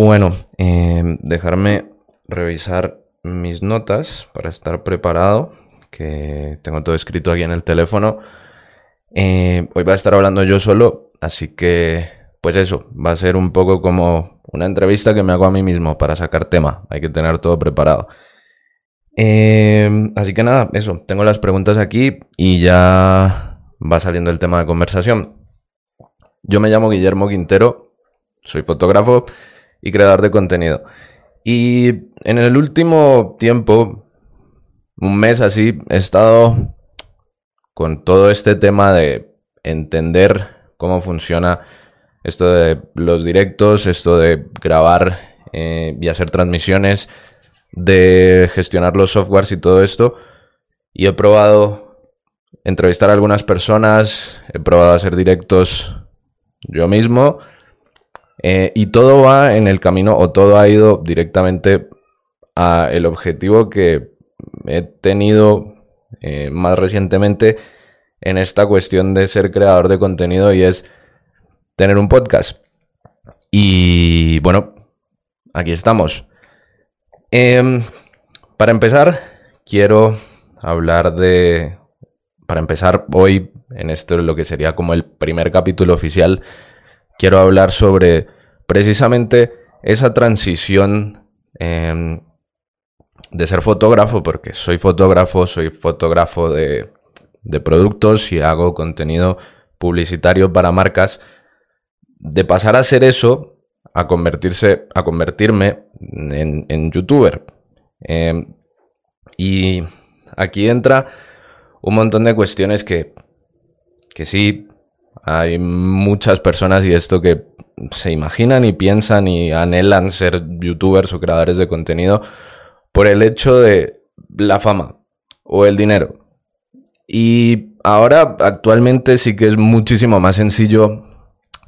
Bueno, eh, dejarme revisar mis notas para estar preparado, que tengo todo escrito aquí en el teléfono. Eh, hoy voy a estar hablando yo solo, así que, pues eso, va a ser un poco como una entrevista que me hago a mí mismo para sacar tema. Hay que tener todo preparado. Eh, así que nada, eso, tengo las preguntas aquí y ya va saliendo el tema de conversación. Yo me llamo Guillermo Quintero, soy fotógrafo y creador de contenido. Y en el último tiempo, un mes así, he estado con todo este tema de entender cómo funciona esto de los directos, esto de grabar eh, y hacer transmisiones, de gestionar los softwares y todo esto. Y he probado entrevistar a algunas personas, he probado hacer directos yo mismo eh, y todo va en el camino o todo ha ido directamente a el objetivo que he tenido eh, más recientemente en esta cuestión de ser creador de contenido y es tener un podcast. Y bueno, aquí estamos. Em, para empezar, quiero hablar de... Para empezar hoy, en esto lo que sería como el primer capítulo oficial, quiero hablar sobre precisamente esa transición em, de ser fotógrafo, porque soy fotógrafo, soy fotógrafo de, productos y hago contenido publicitario para marcas, de pasar a hacer eso a convertirse, a convertirme en, youtuber. Em, y aquí entra un montón de cuestiones que, que sí hay muchas personas y esto que se imaginan y piensan y anhelan ser youtubers o creadores de contenido por el hecho de la fama o el dinero. Y ahora actualmente sí que es muchísimo más sencillo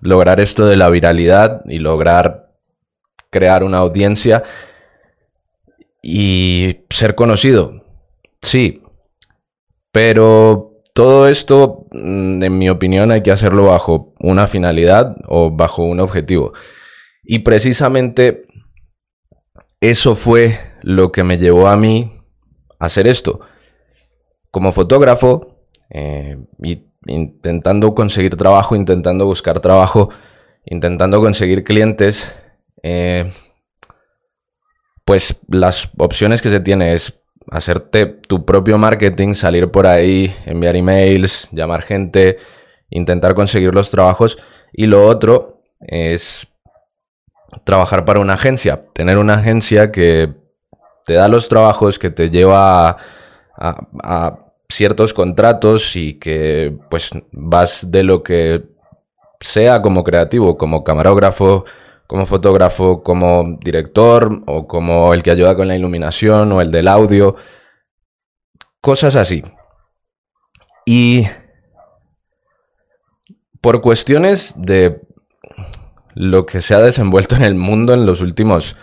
lograr esto de la viralidad y lograr crear una audiencia y ser conocido. Sí, pero todo esto, mm, en mi opinión, hay que hacerlo bajo una finalidad o bajo un objetivo. Y precisamente eso fue lo que me llevó a mí a hacer esto. Como fotógrafo, eh, intentando conseguir trabajo, intentando buscar trabajo, intentando conseguir clientes, eh, pues las opciones que se tiene es hacerte tu propio marketing, salir por ahí, enviar emails, llamar gente, intentar conseguir los trabajos. Y lo otro es trabajar para una agencia, tener una agencia que te da los trabajos, que te lleva a, ciertos contratos y que pues vas de lo que sea como creativo, como camarógrafo, como fotógrafo, como director o como el que ayuda con la iluminación o el del audio. Cosas así. Y por cuestiones de lo que se ha desenvuelto en el mundo en los últimos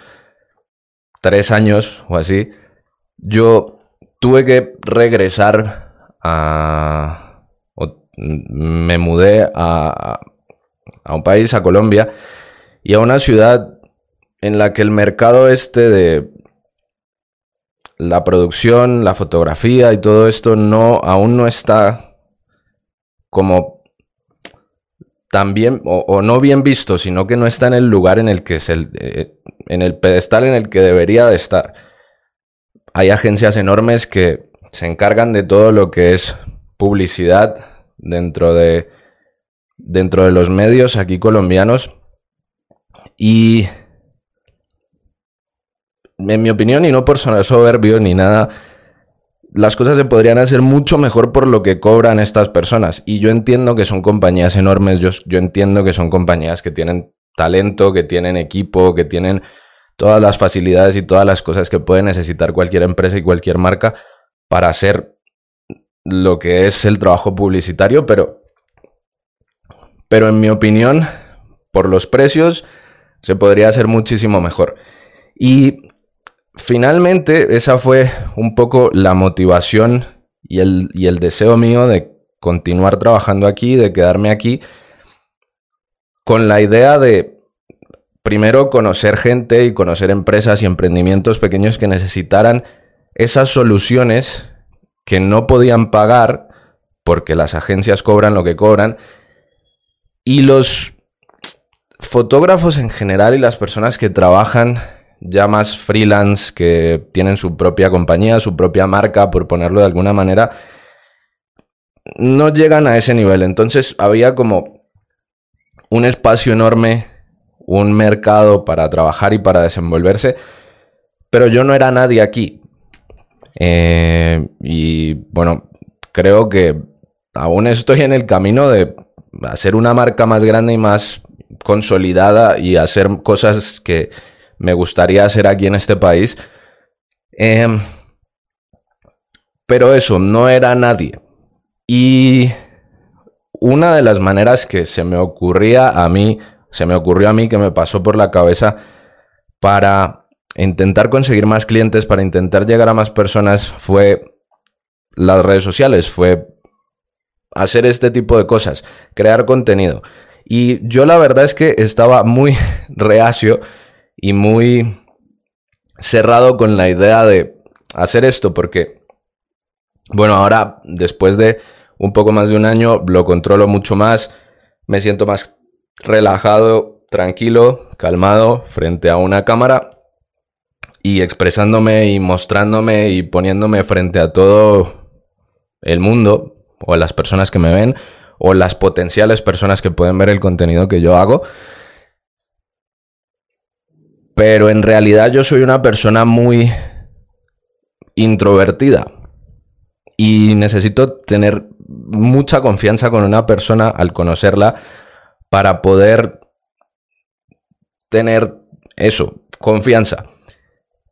tres años o así, yo tuve que regresar a... me mudé a, a un país, a Colombia, y a una ciudad en la que el mercado este de la producción, la fotografía y todo esto no aún no está como tan bien o, no bien visto, sino que no está en el lugar en el que es el eh, en el pedestal en el que debería de estar. Hay agencias enormes que se encargan de todo lo que es publicidad dentro de dentro de los medios aquí colombianos y en mi opinión, y no por sonar soberbio ni nada, las cosas se podrían hacer mucho mejor por lo que cobran estas personas. Y yo entiendo que son compañías enormes, yo, yo entiendo que son compañías que tienen talento, que tienen equipo, que tienen todas las facilidades y todas las cosas que puede necesitar cualquier empresa y cualquier marca para hacer lo que es el trabajo publicitario, pero, pero en mi opinión, por los precios, se podría hacer muchísimo mejor. Y finalmente esa fue un poco la motivación y el, y el deseo mío de continuar trabajando aquí, de quedarme aquí, con la idea de primero conocer gente y conocer empresas y emprendimientos pequeños que necesitaran esas soluciones que no podían pagar porque las agencias cobran lo que cobran y los fotógrafos en general y las personas que trabajan ya más freelance, que tienen su propia compañía, su propia marca, por ponerlo de alguna manera, no llegan a ese nivel. Entonces había como un espacio enorme, un mercado para trabajar y para desenvolverse, pero yo no era nadie aquí. Eh, y bueno, creo que aún estoy en el camino de hacer una marca más grande y más consolidada y hacer cosas que me gustaría hacer aquí en este país. Em, pero eso, no era nadie. Y una de las maneras que se me ocurría a mí, se me ocurrió a mí que me pasó por la cabeza para intentar conseguir más clientes, para intentar llegar a más personas, fue las redes sociales, fue hacer este tipo de cosas, crear contenido. Y yo la verdad es que estaba muy reacio y muy cerrado con la idea de hacer esto porque, bueno, ahora después de un poco más de un año lo controlo mucho más, me siento más relajado, tranquilo, calmado frente a una cámara y expresándome y mostrándome y poniéndome frente a todo el mundo o a las personas que me ven o las potenciales personas que pueden ver el contenido que yo hago. Pero en realidad yo soy una persona muy introvertida y necesito tener mucha confianza con una persona al conocerla para poder tener eso, confianza.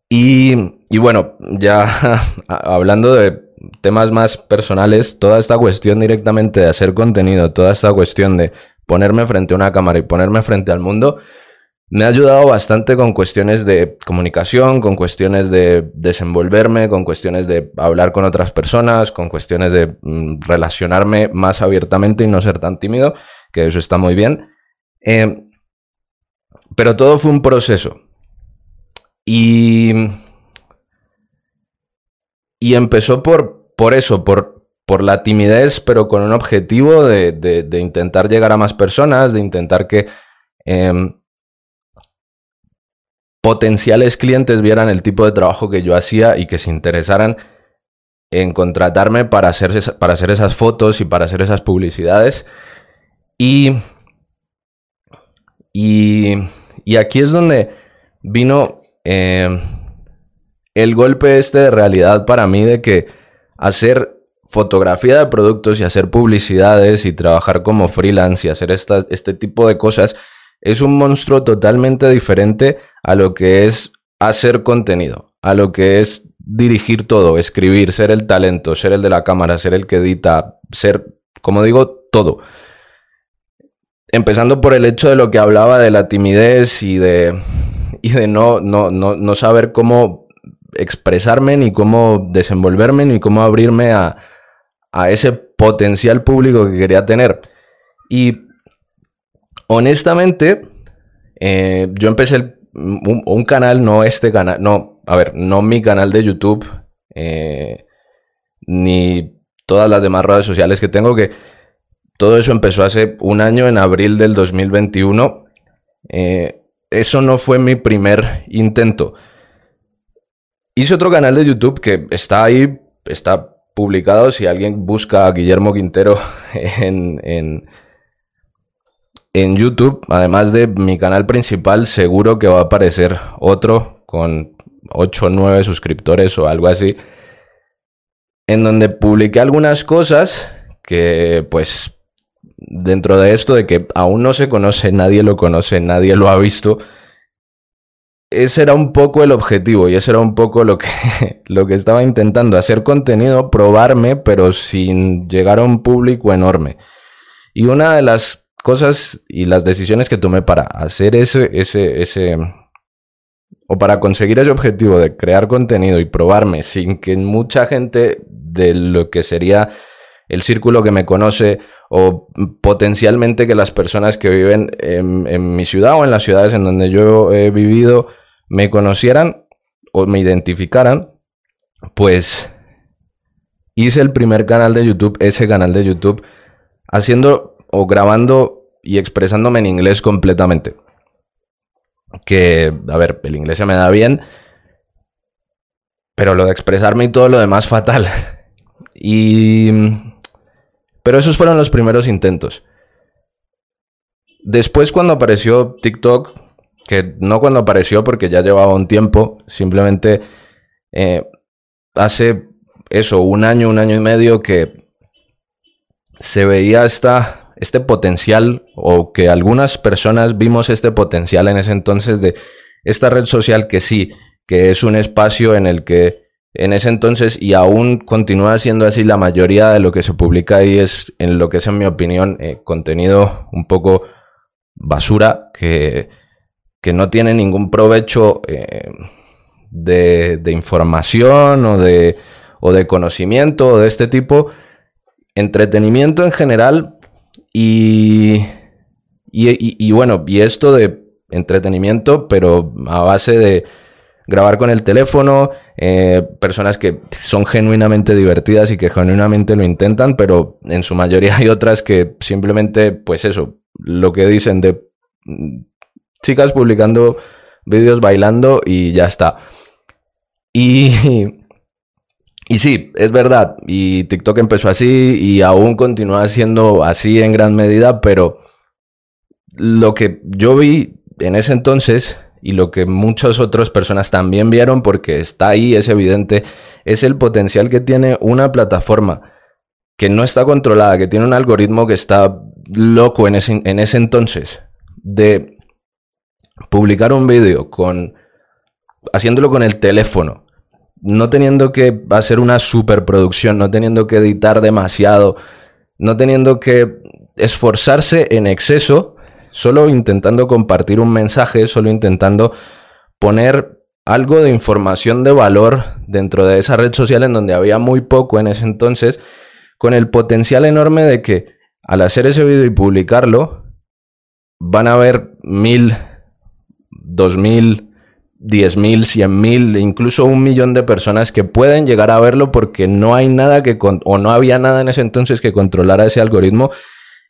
Y, y bueno, ya hablando de temas más personales, toda esta cuestión directamente de hacer contenido, toda esta cuestión de ponerme frente a una cámara y ponerme frente al mundo, me ha ayudado bastante con cuestiones de comunicación, con cuestiones de desenvolverme, con cuestiones de hablar con otras personas, con cuestiones de mm, relacionarme más abiertamente y no ser tan tímido, que eso está muy bien. Eh, pero todo fue un proceso. Y y empezó por, por eso, por, por la timidez, pero con un objetivo de, intentar llegar a más personas, de intentar que em, potenciales clientes vieran el tipo de trabajo que yo hacía y que se interesaran en contratarme para hacer, para hacer esas fotos y para hacer esas publicidades. Y, y, y aquí es donde vino em, el golpe este de realidad para mí de que hacer fotografía de productos y hacer publicidades y trabajar como freelance y hacer este tipo de cosas es un monstruo totalmente diferente a lo que es hacer contenido, a lo que es dirigir todo, escribir, ser el talento, ser el de la cámara, ser el que edita, ser, como digo, todo. Empezando por el hecho de lo que hablaba de la timidez y de, y de no, no, no, no saber cómo expresarme, ni cómo desenvolverme, ni cómo abrirme a, ese potencial público que quería tener. Y honestamente, eh, yo empecé un, canal, no este canal, no, a ver, no mi canal de YouTube, eh, ni todas las demás redes sociales que tengo, que todo eso empezó hace un año, en abril del 2021. Eh, eso no fue mi primer intento. Hice otro canal de YouTube que está ahí, está publicado. Si alguien busca a Guillermo Quintero en, en, en YouTube, además de mi canal principal, seguro que va a aparecer otro con 8 o 9 suscriptores o algo así. En donde publiqué algunas cosas que pues dentro de esto de que aún no se conoce, nadie lo conoce, nadie lo ha visto ese era un poco el objetivo y ese era un poco lo que, lo que estaba intentando, hacer contenido, probarme, pero sin llegar a un público enorme. Y una de las cosas y las decisiones que tomé para hacer ese, ese, ese, o para conseguir ese objetivo de crear contenido y probarme sin que mucha gente de lo que sería el círculo que me conoce o potencialmente que las personas que viven en, mi ciudad o en las ciudades en donde yo he vivido me conocieran o me identificaran, pues hice el primer canal de YouTube, ese canal de YouTube, haciendo o grabando y expresándome en inglés completamente. Que, a ver, el inglés se me da bien, pero lo de expresarme y todo lo demás fatal. Y pero esos fueron los primeros intentos. Después cuando apareció TikTok, que no cuando apareció porque ya llevaba un tiempo, simplemente eh, hace eso, un año, un año y medio que se veía esta, este potencial o que algunas personas vimos este potencial en ese entonces de esta red social que sí, que es un espacio en el que en ese entonces y aún continúa siendo así. La mayoría de lo que se publica ahí es, en lo que es en mi opinión, eh, contenido un poco basura que, que no tiene ningún provecho eh, de, información o de, o de conocimiento o de este tipo. Entretenimiento en general y, y, bueno, y esto de entretenimiento, pero a base de grabar con el teléfono, eh, personas que son genuinamente divertidas y que genuinamente lo intentan, pero en su mayoría hay otras que simplemente, pues eso, lo que dicen de chicas publicando vídeos bailando y ya está. Y, y sí, es verdad, y TikTok empezó así y aún continúa siendo así en gran medida, pero lo que yo vi en ese entonces y lo que muchas otras personas también vieron porque está ahí, es evidente, es el potencial que tiene una plataforma que no está controlada, que tiene un algoritmo que está loco en ese, en ese entonces, de publicar un vídeo con haciéndolo con el teléfono, no teniendo que hacer una superproducción, no teniendo que editar demasiado, no teniendo que esforzarse en exceso solo intentando compartir un mensaje, solo intentando poner algo de información de valor dentro de esa red social en donde había muy poco en ese entonces, con el potencial enorme de que al hacer ese vídeo y publicarlo, van a haber mil, dos mil, diez mil, cien mil, incluso un millón de personas que pueden llegar a verlo porque no hay nada que, o no había nada en ese entonces que controlara ese algoritmo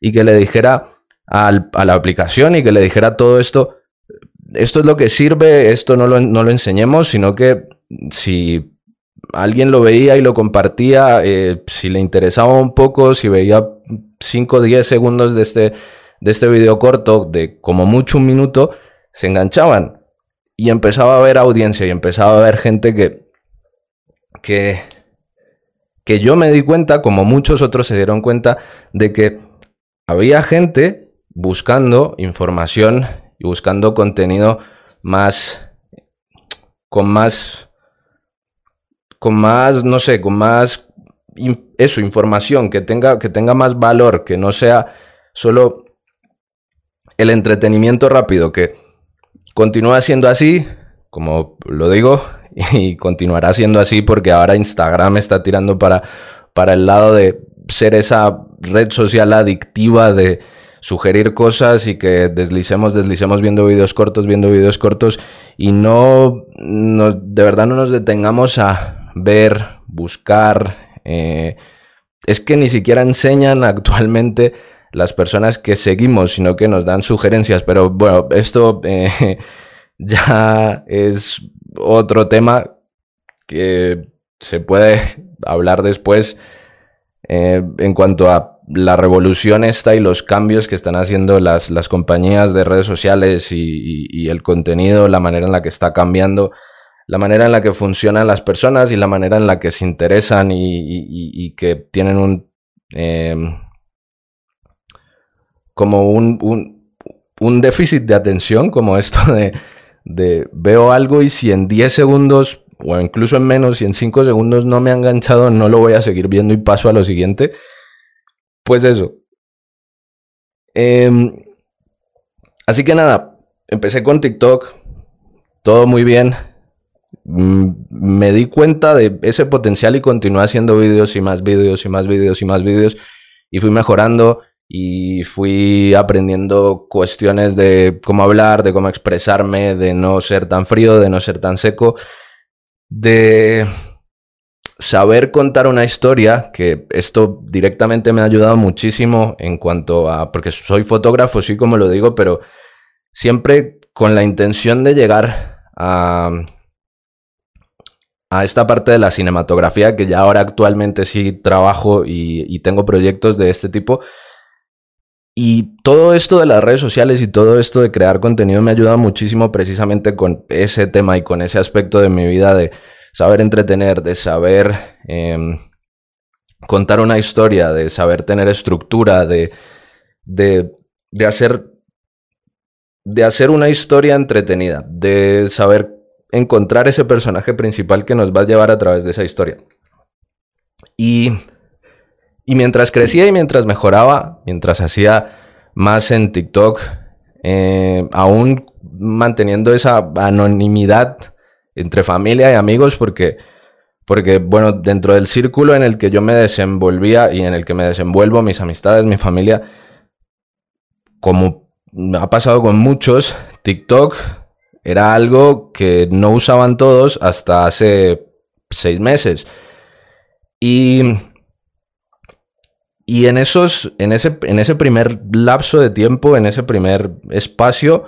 y que le dijera, a la aplicación y que le dijera todo esto, esto es lo que sirve, esto no lo, no lo enseñemos, sino que si alguien lo veía y lo compartía, eh, si le interesaba un poco, si veía 5 o 10 segundos de este, de este video corto, de como mucho un minuto, se enganchaban y empezaba a ver audiencia y empezaba a ver gente que, que, que yo me di cuenta, como muchos otros se dieron cuenta, de que había gente buscando información y buscando contenido más con más con más no sé con más eso información que tenga que tenga más valor que no sea solo el entretenimiento rápido que continúa siendo así como lo digo y continuará siendo así porque ahora Instagram está tirando para para el lado de ser esa red social adictiva de sugerir cosas y que deslicemos, deslicemos viendo vídeos cortos, viendo vídeos cortos y no nos, de verdad no nos detengamos a ver, buscar. Eh, es que ni siquiera enseñan actualmente las personas que seguimos, sino que nos dan sugerencias. Pero bueno, esto eh, ya es otro tema que se puede hablar después eh, en cuanto a la revolución esta y los cambios que están haciendo las, las compañías de redes sociales y, el contenido, la manera en la que está cambiando, la manera en la que funcionan las personas y la manera en la que se interesan y, que tienen un... Em, como un, un, déficit de atención, como esto de, de veo algo y si en 10 segundos o incluso en menos, si en 5 segundos no me ha enganchado, no lo voy a seguir viendo y paso a lo siguiente. Pues eso. Em, así que nada, empecé con TikTok, todo muy bien. Mm, me di cuenta de ese potencial y continué haciendo vídeos y más vídeos y más vídeos y más vídeos. y fui mejorando y fui aprendiendo cuestiones de cómo hablar, de cómo expresarme, de no ser tan frío, de no ser tan seco, de saber contar una historia, que esto directamente me ha ayudado muchísimo en cuanto a, porque soy fotógrafo, sí como lo digo, pero siempre con la intención de llegar a, a esta parte de la cinematografía, que ya ahora actualmente sí trabajo y, tengo proyectos de este tipo. Y todo esto de las redes sociales y todo esto de crear contenido me ha ayudado muchísimo precisamente con ese tema y con ese aspecto de mi vida de saber entretener, de saber em, contar una historia, de saber tener estructura, de, de, de, hacer, de hacer una historia entretenida, de saber encontrar ese personaje principal que nos va a llevar a través de esa historia. Y, y mientras crecía y mientras mejoraba, mientras hacía más en TikTok, eh, aún manteniendo esa anonimidad entre familia y amigos porque, porque, bueno, dentro del círculo en el que yo me desenvolvía y en el que me desenvuelvo, mis amistades, mi familia, como ha pasado con muchos, TikTok era algo que no usaban todos hasta hace seis meses. Y, y en, esos, en, ese, en ese primer lapso de tiempo, en ese primer espacio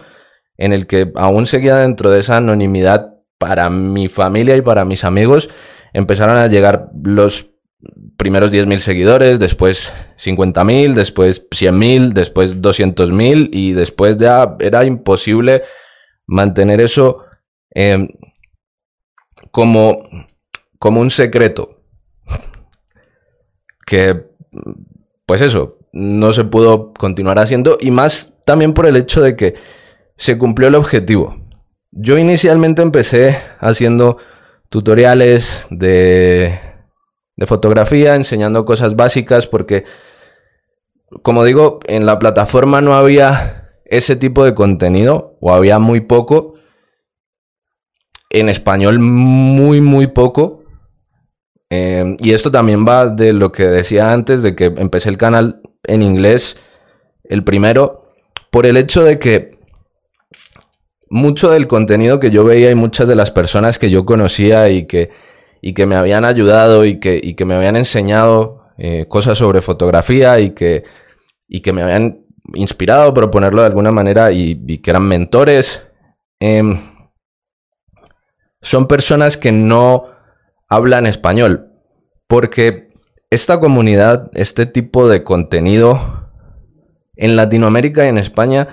en el que aún seguía dentro de esa anonimidad para mi familia y para mis amigos empezaron a llegar los primeros 10.000 seguidores, después 50.000, después 100.000, después 200.000 y después ya era imposible mantener eso em, como, como un secreto. Que, pues eso, no se pudo continuar haciendo y más también por el hecho de que se cumplió el objetivo. Yo inicialmente empecé haciendo tutoriales de, de fotografía, enseñando cosas básicas, porque, como digo, en la plataforma no había ese tipo de contenido, o había muy poco. En español, muy, muy poco. Em, y esto también va de lo que decía antes, de que empecé el canal en inglés, el primero, por el hecho de que mucho del contenido que yo veía y muchas de las personas que yo conocía y que, y que me habían ayudado y que, y que me habían enseñado eh, cosas sobre fotografía y que, y que me habían inspirado, por ponerlo de alguna manera, y, que eran mentores, em, son personas que no hablan español. Porque esta comunidad, este tipo de contenido en Latinoamérica y en España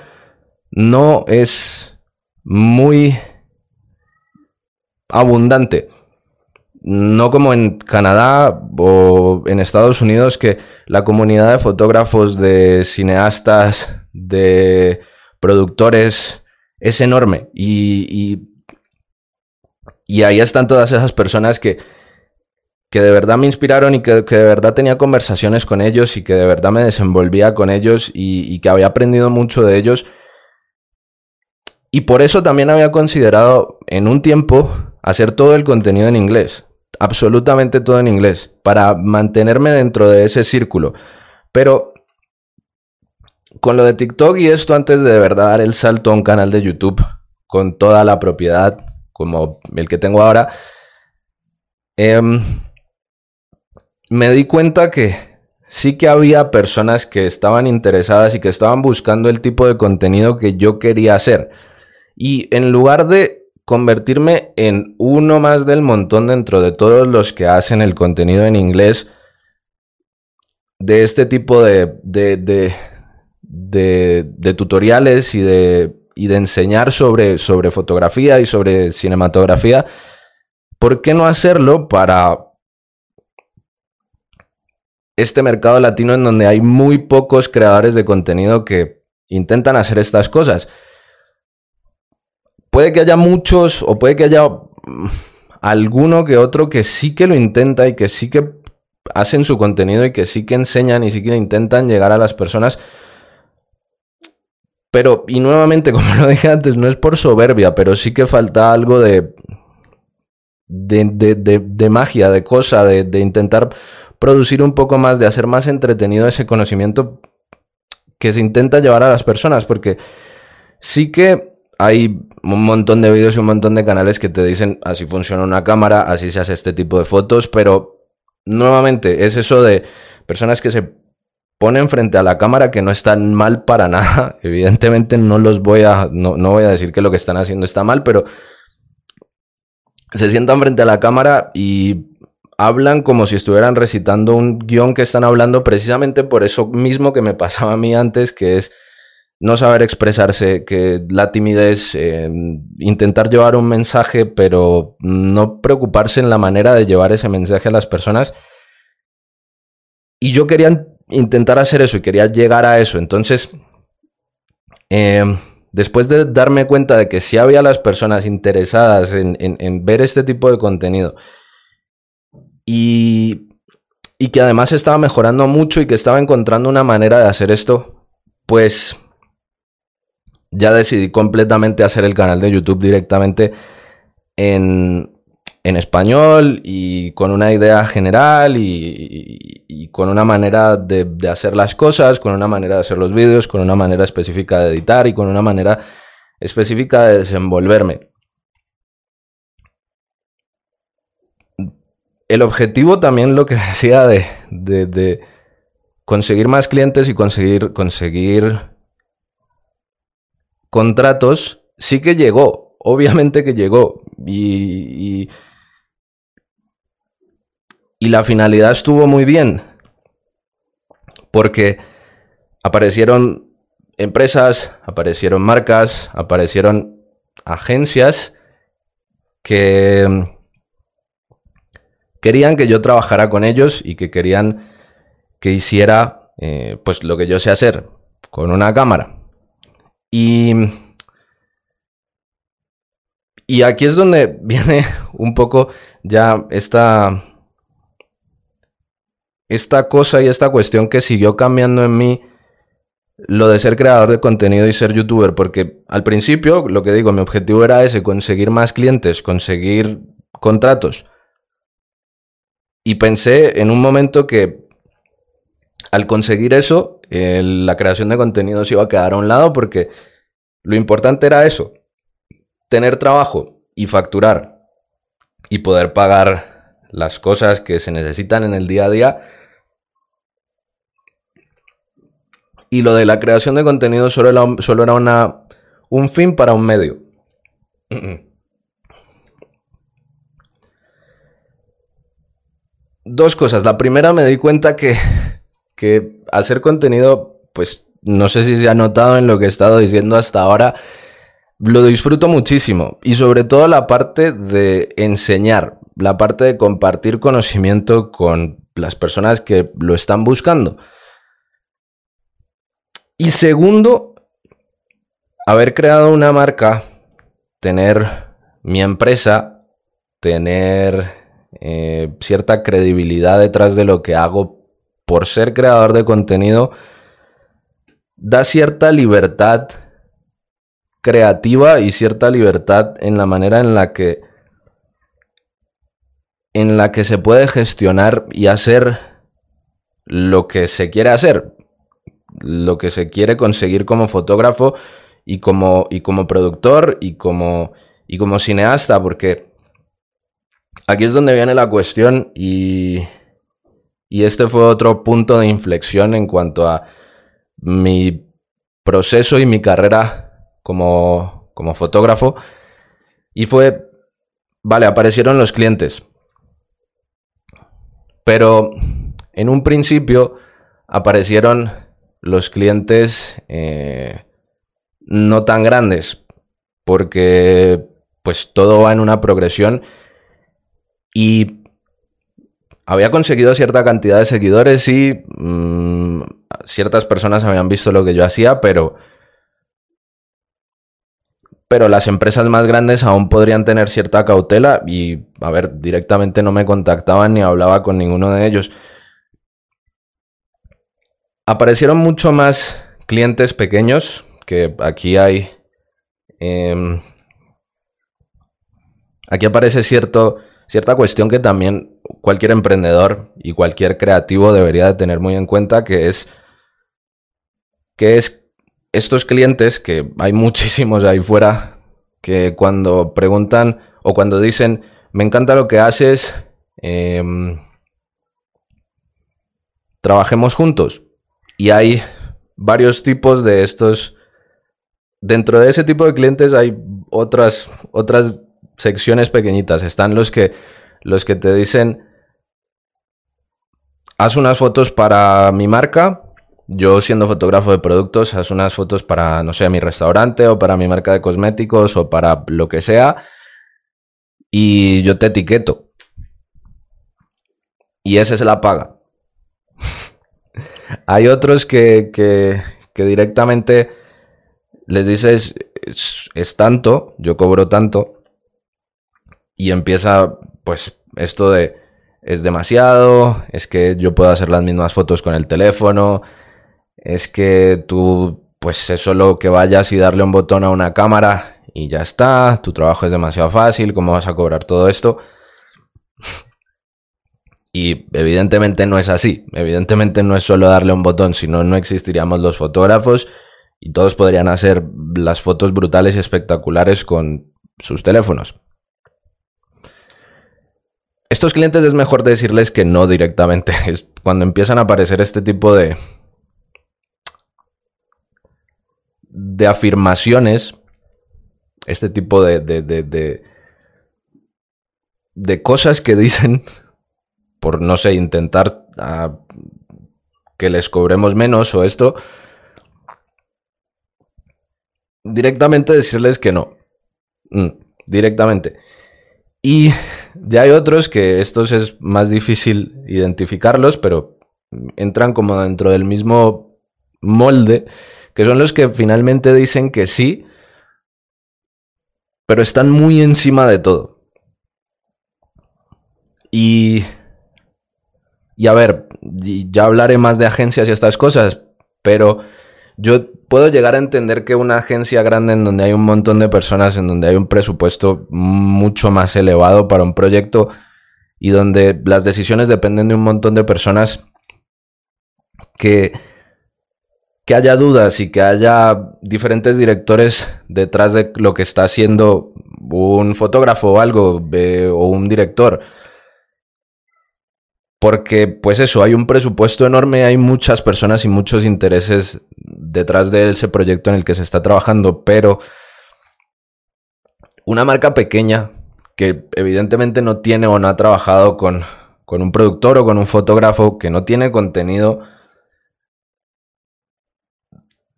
no es muy abundante. No como en Canadá o en Estados Unidos, que la comunidad de fotógrafos, de cineastas, de productores es enorme. Y, y, ahí están todas esas personas que, que de verdad me inspiraron y que, de verdad tenía conversaciones con ellos y que de verdad me desenvolvía con ellos y que había aprendido mucho de ellos y por eso también había considerado en un tiempo hacer todo el contenido en inglés, absolutamente todo en inglés, para mantenerme dentro de ese círculo. Pero con lo de TikTok y esto antes de de verdad dar el salto a un canal de YouTube con toda la propiedad como el que tengo ahora, em, me di cuenta que sí que había personas que estaban interesadas y que estaban buscando el tipo de contenido que yo quería hacer. Y en lugar de convertirme en uno más del montón dentro de todos los que hacen el contenido en inglés de este tipo de, de, de, tutoriales y de, y de enseñar sobre, sobre fotografía y sobre cinematografía, ¿por qué no hacerlo para este mercado latino en donde hay muy pocos creadores de contenido que intentan hacer estas cosas? puede que haya muchos o puede que haya mm, alguno que otro que sí que lo intenta y que sí que hacen su contenido y que sí que enseñan y sí que intentan llegar a las personas. Pero, y nuevamente, como lo dije antes, no es por soberbia, pero sí que falta algo de, de, de, de magia, de cosa, de, intentar producir un poco más, de hacer más entretenido ese conocimiento que se intenta llevar a las personas, porque sí que hay un montón de vídeos y un montón de canales que te dicen así funciona una cámara, así se hace este tipo de fotos, pero nuevamente es eso de personas que se ponen frente a la cámara que no están mal para nada. Evidentemente no los voy a, no, no voy a decir que lo que están haciendo está mal, pero se sientan frente a la cámara y hablan como si estuvieran recitando un guion que están hablando precisamente por eso mismo que me pasaba a mí antes, que es no saber expresarse, que la timidez, eh, intentar llevar un mensaje, pero no preocuparse en la manera de llevar ese mensaje a las personas. Y yo quería intentar hacer eso y quería llegar a eso. Entonces, eh, después de darme cuenta de que sí había las personas interesadas en, ver este tipo de contenido y, y que además estaba mejorando mucho y que estaba encontrando una manera de hacer esto, pues ya decidí completamente hacer el canal de YouTube directamente en, en español y con una idea general y, con una manera de, hacer las cosas, con una manera de hacer los vídeos, con una manera específica de editar y con una manera específica de desenvolverme. El objetivo también lo que decía de, de conseguir más clientes y conseguir, conseguir contratos, sí que llegó, obviamente que llegó. y, la finalidad estuvo muy bien. Porque aparecieron empresas, aparecieron marcas, aparecieron agencias que querían que yo trabajara con ellos y que querían que hiciera eh, pues lo que yo sé hacer con una cámara. Y, y aquí es donde viene un poco ya esta esta cosa y esta cuestión que siguió cambiando en mí lo de ser creador de contenido y ser youtuber, porque al principio, lo que digo, mi objetivo era ese, conseguir más clientes, conseguir contratos. Y pensé en un momento que al conseguir eso, la creación de contenido se iba a quedar a un lado porque lo importante era eso, tener trabajo y facturar y poder pagar las cosas que se necesitan en el día a día y lo de la creación de contenido solo era, solo era una, un fin para un medio. Dos cosas. La primera me di cuenta que, que hacer contenido, pues no sé si se ha notado en lo que he estado diciendo hasta ahora, lo disfruto muchísimo. Y sobre todo la parte de enseñar, la parte de compartir conocimiento con las personas que lo están buscando. Y segundo, haber creado una marca, tener mi empresa, tener eh, cierta credibilidad detrás de lo que hago por ser creador de contenido, da cierta libertad creativa y cierta libertad en la manera en la que en la que se puede gestionar y hacer lo que se quiere hacer lo que se quiere conseguir como fotógrafo y como, y como productor y como, y como cineasta, porque aquí es donde viene la cuestión y, y este fue otro punto de inflexión en cuanto a mi proceso y mi carrera como, como fotógrafo. Y fue, vale, aparecieron los clientes. Pero en un principio aparecieron los clientes eh, no tan grandes, porque pues todo va en una progresión y había conseguido cierta cantidad de seguidores y mm, ciertas personas habían visto lo que yo hacía, pero pero las empresas más grandes aún podrían tener cierta cautela y, a ver, directamente no me contactaban ni hablaba con ninguno de ellos. Aparecieron mucho más clientes pequeños, que aquí hay... Em, aquí aparece cierto, cierta cuestión que también cualquier emprendedor y cualquier creativo debería de tener muy en cuenta, que es que es estos clientes, que hay muchísimos ahí fuera, que cuando preguntan o cuando dicen, me encanta lo que haces, em, trabajemos juntos. Y hay varios tipos de estos. Dentro de ese tipo de clientes hay otras, otras secciones pequeñitas. Están los que, los que te dicen, haz unas fotos para mi marca. Yo siendo fotógrafo de productos, haz unas fotos para, no sé, mi restaurante o para mi marca de cosméticos o para lo que sea. Y yo te etiqueto. Y esa es la paga. Hay otros que, que, que directamente les dices, es, tanto, yo cobro tanto, y empieza pues esto de, es demasiado, es que yo puedo hacer las mismas fotos con el teléfono, es que tú, pues es solo que vayas y darle un botón a una cámara y ya está, tu trabajo es demasiado fácil, ¿cómo vas a cobrar todo esto? Y evidentemente no es así. Evidentemente no es solo darle un botón, sino no existiríamos los fotógrafos y todos podrían hacer las fotos brutales y espectaculares con sus teléfonos. Estos clientes es mejor decirles que no directamente. Es cuando empiezan a aparecer este tipo de de afirmaciones, este tipo de, de, de, de, cosas que dicen por, no sé, intentar ah, que les cobremos menos o esto, directamente decirles que no. Mm, directamente. Y ya hay otros que estos es más difícil identificarlos, pero entran como dentro del mismo molde, que son los que finalmente dicen que sí, pero están muy encima de todo. Y y a ver, ya hablaré más de agencias y estas cosas, pero yo puedo llegar a entender que una agencia grande en donde hay un montón de personas, en donde hay un presupuesto mucho más elevado para un proyecto y donde las decisiones dependen de un montón de personas, que, que haya dudas y que haya diferentes directores detrás de lo que está haciendo un fotógrafo o algo, o un director porque, pues eso, hay un presupuesto enorme, hay muchas personas y muchos intereses detrás de ese proyecto en el que se está trabajando, pero una marca pequeña que evidentemente no tiene o no ha trabajado con, con un productor o con un fotógrafo que no tiene contenido.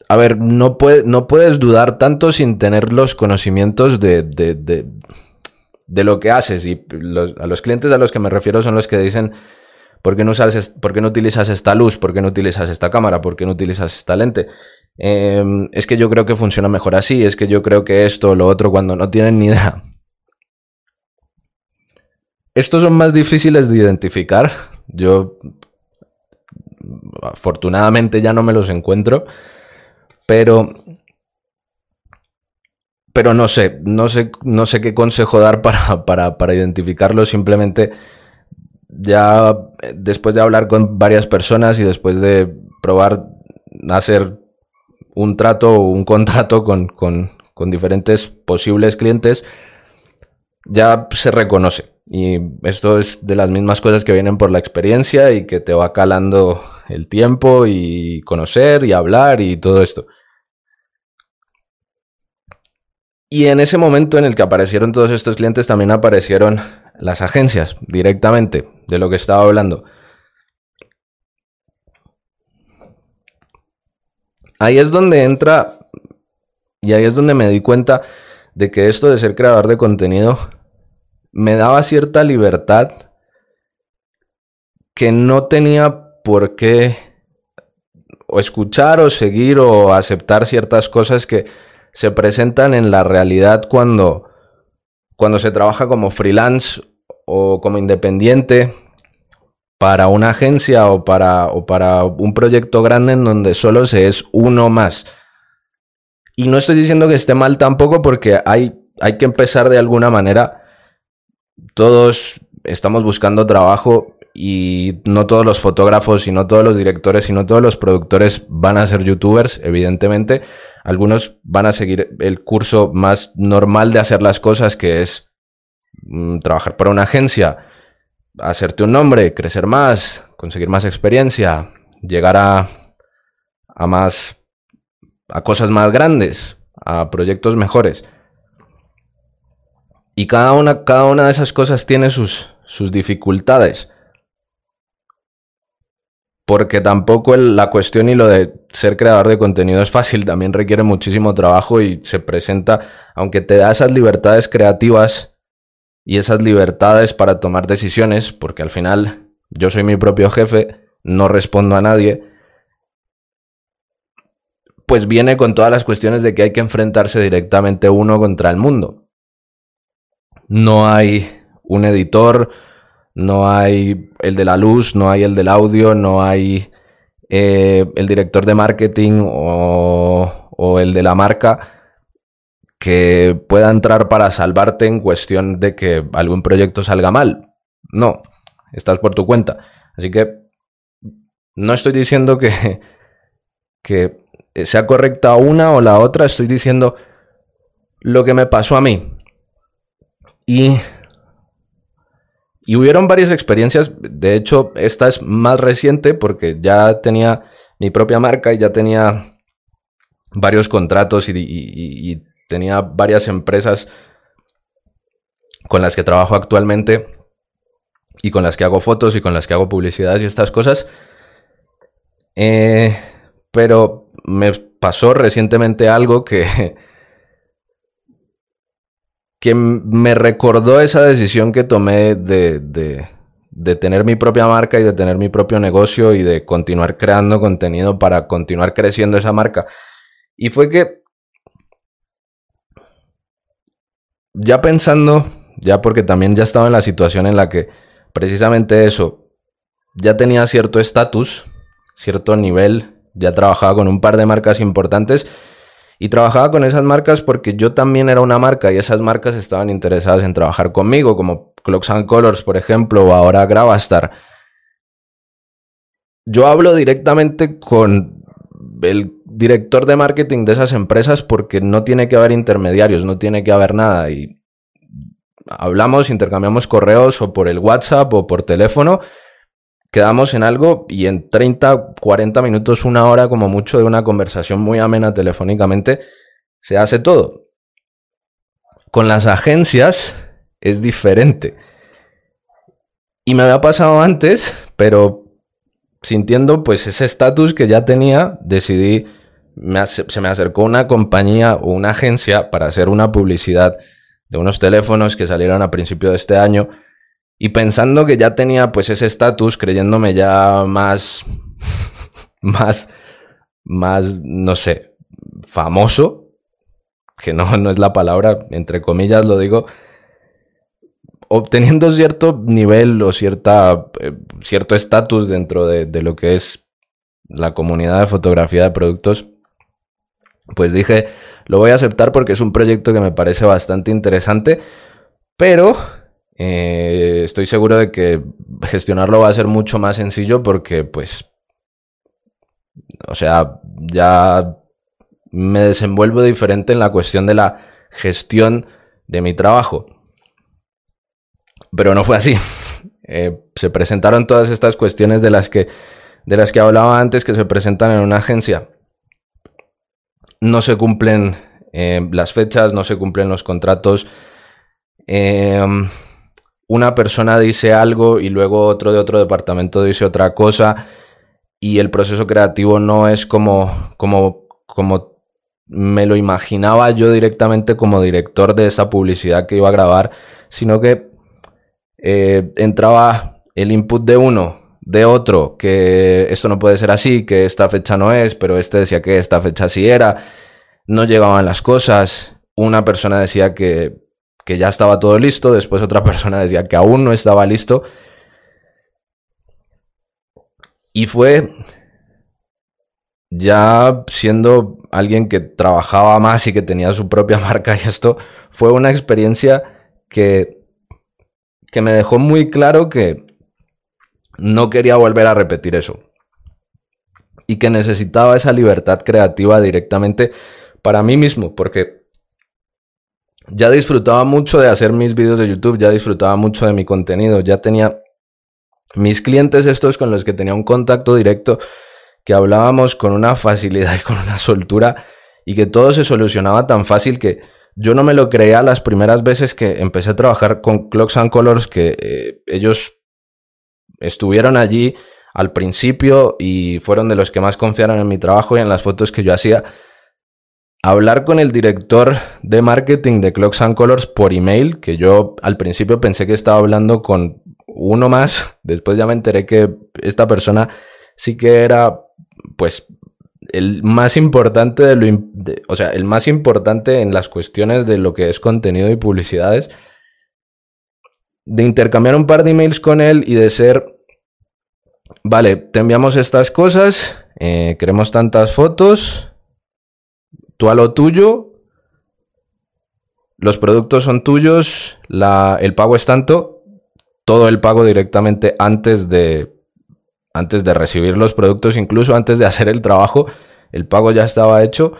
A ver, no, no puedes dudar tanto sin tener los conocimientos de, de, de, de lo que haces. Y a los clientes a los que me refiero son los que dicen, ¿Por qué no, no utilizas esta luz? ¿Por qué no utilizas esta cámara? ¿Por qué no utilizas esta lente? Em, es que yo creo que funciona mejor así, es que yo creo que esto o lo otro cuando no tienen ni idea. Estos son más difíciles de identificar. Yo afortunadamente ya no me los encuentro, pero pero no sé, no sé, no sé qué consejo dar para, para, para identificarlo. Simplemente ya eh, después de hablar con varias personas y después de probar hacer un trato o un contrato con, diferentes posibles clientes, ya se reconoce. Y esto es de las mismas cosas que vienen por la experiencia y que te va calando el tiempo y conocer y hablar y todo esto. Y en ese momento en el que aparecieron todos estos clientes, también aparecieron las agencias directamente de lo que estaba hablando. Ahí es donde entra y ahí es donde me di cuenta de que esto de ser creador de contenido me daba cierta libertad que no tenía por qué o escuchar o seguir o aceptar ciertas cosas que se presentan en la realidad cuando cuando se trabaja como freelance o como independiente para una agencia o para, o para un proyecto grande en donde solo se es uno más. Y no estoy diciendo que esté mal tampoco porque hay, hay que empezar de alguna manera. Todos estamos buscando trabajo y no todos los fotógrafos y no todos los directores y no todos los productores van a ser youtubers, evidentemente. Algunos van a seguir el curso más normal de hacer las cosas, que es mm, trabajar para una agencia, hacerte un nombre, crecer más, conseguir más experiencia, llegar a, a más, a cosas más grandes, a proyectos mejores. Y cada una, cada una de esas cosas tiene sus, sus dificultades. Porque tampoco la cuestión y lo de ser creador de contenido es fácil, también requiere muchísimo trabajo y se presenta, aunque te da esas libertades creativas y esas libertades para tomar decisiones, porque al final yo soy mi propio jefe, no respondo a nadie, pues viene con todas las cuestiones de que hay que enfrentarse directamente uno contra el mundo. No hay un editor, no hay el de la luz, no hay el del audio, no hay eh, el director de marketing o, el de la marca que pueda entrar para salvarte en cuestión de que algún proyecto salga mal. No, estás por tu cuenta. Así que no estoy diciendo que sea correcta una o la otra, estoy diciendo lo que me pasó a mí. Y y hubieron varias experiencias, de hecho esta es más reciente porque ya tenía mi propia marca y ya tenía varios contratos y, tenía varias empresas con las que trabajo actualmente y con las que hago fotos y con las que hago publicidades y estas cosas. Eh, pero me pasó recientemente algo que, que me recordó esa decisión que tomé de, de, tener mi propia marca y de tener mi propio negocio y de continuar creando contenido para continuar creciendo esa marca. Y fue que, ya pensando, ya porque también ya estaba en la situación en la que precisamente eso, ya tenía cierto estatus, cierto nivel, ya trabajaba con un par de marcas importantes y trabajaba con esas marcas porque yo también era una marca y esas marcas estaban interesadas en trabajar conmigo, como Clocks and Colors, por ejemplo, o ahora Gravastar. Yo hablo directamente con el director de marketing de esas empresas porque no tiene que haber intermediarios, no tiene que haber nada. Y hablamos, intercambiamos correos o por el WhatsApp o por teléfono quedamos en algo y en 30, 40 minutos, una hora como mucho de una conversación muy amena telefónicamente, se hace todo. Con las agencias es diferente. Y me había pasado antes, pero sintiendo pues ese estatus que ya tenía, decidí, se me acercó una compañía o una agencia para hacer una publicidad de unos teléfonos que salieron a principio de este año y pensando que ya tenía pues ese estatus, creyéndome ya más, más, más, no sé, famoso, que no, no es la palabra, entre comillas lo digo, obteniendo cierto nivel o cierta, eh, cierto estatus dentro de, de lo que es la comunidad de fotografía de productos, pues dije, lo voy a aceptar porque es un proyecto que me parece bastante interesante, pero eh, estoy seguro de que gestionarlo va a ser mucho más sencillo porque, pues, o sea, ya me desenvuelvo diferente en la cuestión de la gestión de mi trabajo. Pero no fue así. Eh, se presentaron todas estas cuestiones de las que de las que hablaba antes que se presentan en una agencia. No se cumplen eh, las fechas, no se cumplen los contratos. Una persona dice algo y luego otro de otro departamento dice otra cosa y el proceso creativo no es como, como, como me lo imaginaba yo directamente como director de esa publicidad que iba a grabar, sino que eh, entraba el input de uno, de otro, que esto no puede ser así, que esta fecha no es, pero este decía que esta fecha sí era, no llegaban las cosas, una persona decía que que ya estaba todo listo, después otra persona decía que aún no estaba listo. Y fue ya siendo alguien que trabajaba más y que tenía su propia marca y esto, fue una experiencia que que me dejó muy claro que no quería volver a repetir eso. Y que necesitaba esa libertad creativa directamente para mí mismo, porque ya disfrutaba mucho de hacer mis vídeos de YouTube, ya disfrutaba mucho de mi contenido, ya tenía mis clientes estos con los que tenía un contacto directo, que hablábamos con una facilidad y con una soltura y que todo se solucionaba tan fácil que yo no me lo creía las primeras veces que empecé a trabajar con Clocks and Colors, que eh, ellos estuvieron allí al principio y fueron de los que más confiaron en mi trabajo y en las fotos que yo hacía. Hablar con el director de marketing de Clocks and Colors por email, que yo al principio pensé que estaba hablando con uno más, después ya me enteré que esta persona sí que era pues el más importante de lo, o sea, el más importante en las cuestiones de lo que es contenido y publicidades, de intercambiar un par de emails con él y de ser, vale, te enviamos estas cosas, eh, queremos tantas fotos, tú a lo tuyo, los productos son tuyos, el pago es tanto, todo el pago directamente antes de antes de recibir los productos, incluso antes de hacer el trabajo, el pago ya estaba hecho